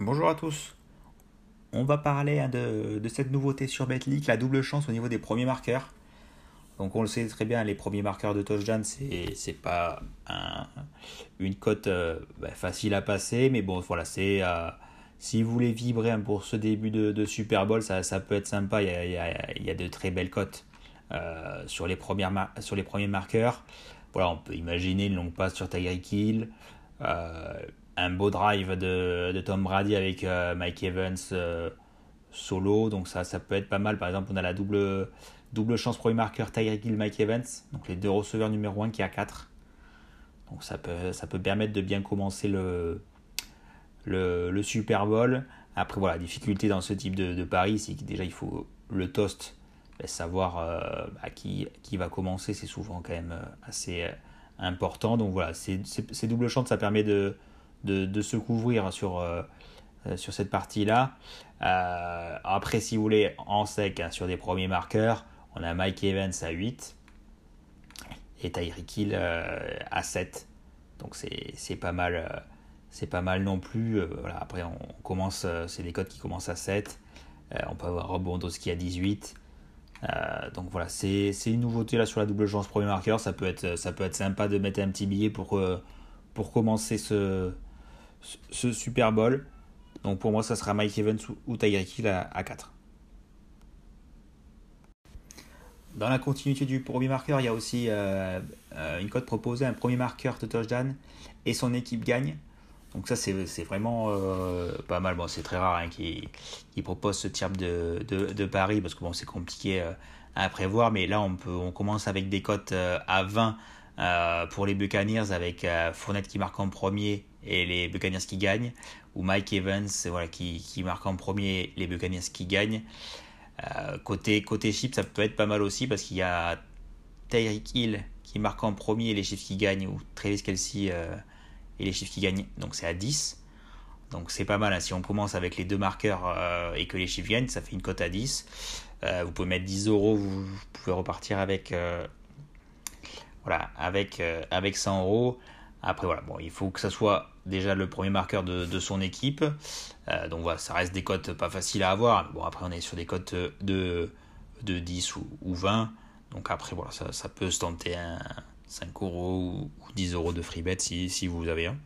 Bonjour à tous. On va parler hein, de, cette nouveauté sur BetLeak, la double chance au niveau des premiers marqueurs. Donc on le sait très bien, les premiers marqueurs de touchdown, c'est pas un- une cote euh, bah, facile à passer, mais bon voilà, c'est euh, si vous voulez vibrer hein, pour ce début de, Super Bowl, ça, peut être sympa. Il y a, de très belles cotes euh, sur les premiers marqueurs. Voilà, on peut imaginer une longue passe sur Tyreek Hill, un beau drive de, Tom Brady avec euh, Mike Evans euh, solo, donc ça, ça peut être pas mal. Par exemple, on a la double, double chance premier marqueur Tyreek Hill, Mike Evans, donc les deux receveurs numéro 1 qui a 4. Donc ça peut, ça peut permettre de bien commencer le, le, Super Bowl. Après, voilà, la difficulté dans ce type de, de pari, c'est que déjà il faut le toast, ben, savoir euh, bah, qui, qui va commencer, c'est souvent quand même assez important. Donc voilà, ces doubles chances, ça permet de, de, se couvrir sur, euh, euh, sur cette partie-là. Euh, après, si vous voulez, en sec, hein, sur des premiers marqueurs, on a Mike Evans à 8 et Tyreek Hill à 7. Donc c'est pas mal. c'est pas mal non plus. Voilà, après, on commence, c'est des codes qui commencent à 7. Euh, on peut avoir Rob Bondowski à 18. Euh, donc voilà, c'est une nouveauté là sur la double chance premier marqueur. Ça peut être, ça peut être sympa de mettre un petit billet pour, pour commencer ce, ce, Super Bowl. Donc pour moi, ça sera Mike Evans ou, Tyreek Hill à, à 4. Dans la continuité du premier marqueur, il y a aussi euh, euh, une cote proposée, un premier marqueur de touchdown et son équipe gagne. Donc ça, c'est vraiment euh, pas mal. Bon, c'est très rare hein, qui qui propose ce type de, pari parce que bon, c'est compliqué à prévoir. Mais là, on, peut, on commence avec des cotes à 20 euh, pour les Buccaneers avec euh, Fournette qui marque en premier et les Buccaneers qui gagnent. Ou Mike Evans voilà, qui, qui marque en premier les Buccaneers qui gagnent. Euh, côté, côté chiffres, ça peut être pas mal aussi parce qu'il y a Tyreek Hill qui marque en premier les chiffres qui gagnent ou Travis Kelsey euh, et les chiffres qui gagnent. Donc c'est à 10. Donc c'est pas mal. hein. Si on commence avec les deux marqueurs euh, et que les chiffres gagnent, ça fait une cote à 10. Euh, vous pouvez mettre 10 euros, vous, pouvez repartir avec, euh, voilà, avec, euh, avec 100 euros. Après, voilà, bon, il faut que ça soit déjà le premier marqueur de, de son équipe. Euh, donc voilà, ça reste des cotes pas faciles à avoir. Bon, après, on est sur des cotes de, de 10 ou, ou 20. Donc après, voilà, ça, ça peut se tenter un 5 euros ou 10 euros de free bet si, si vous avez un.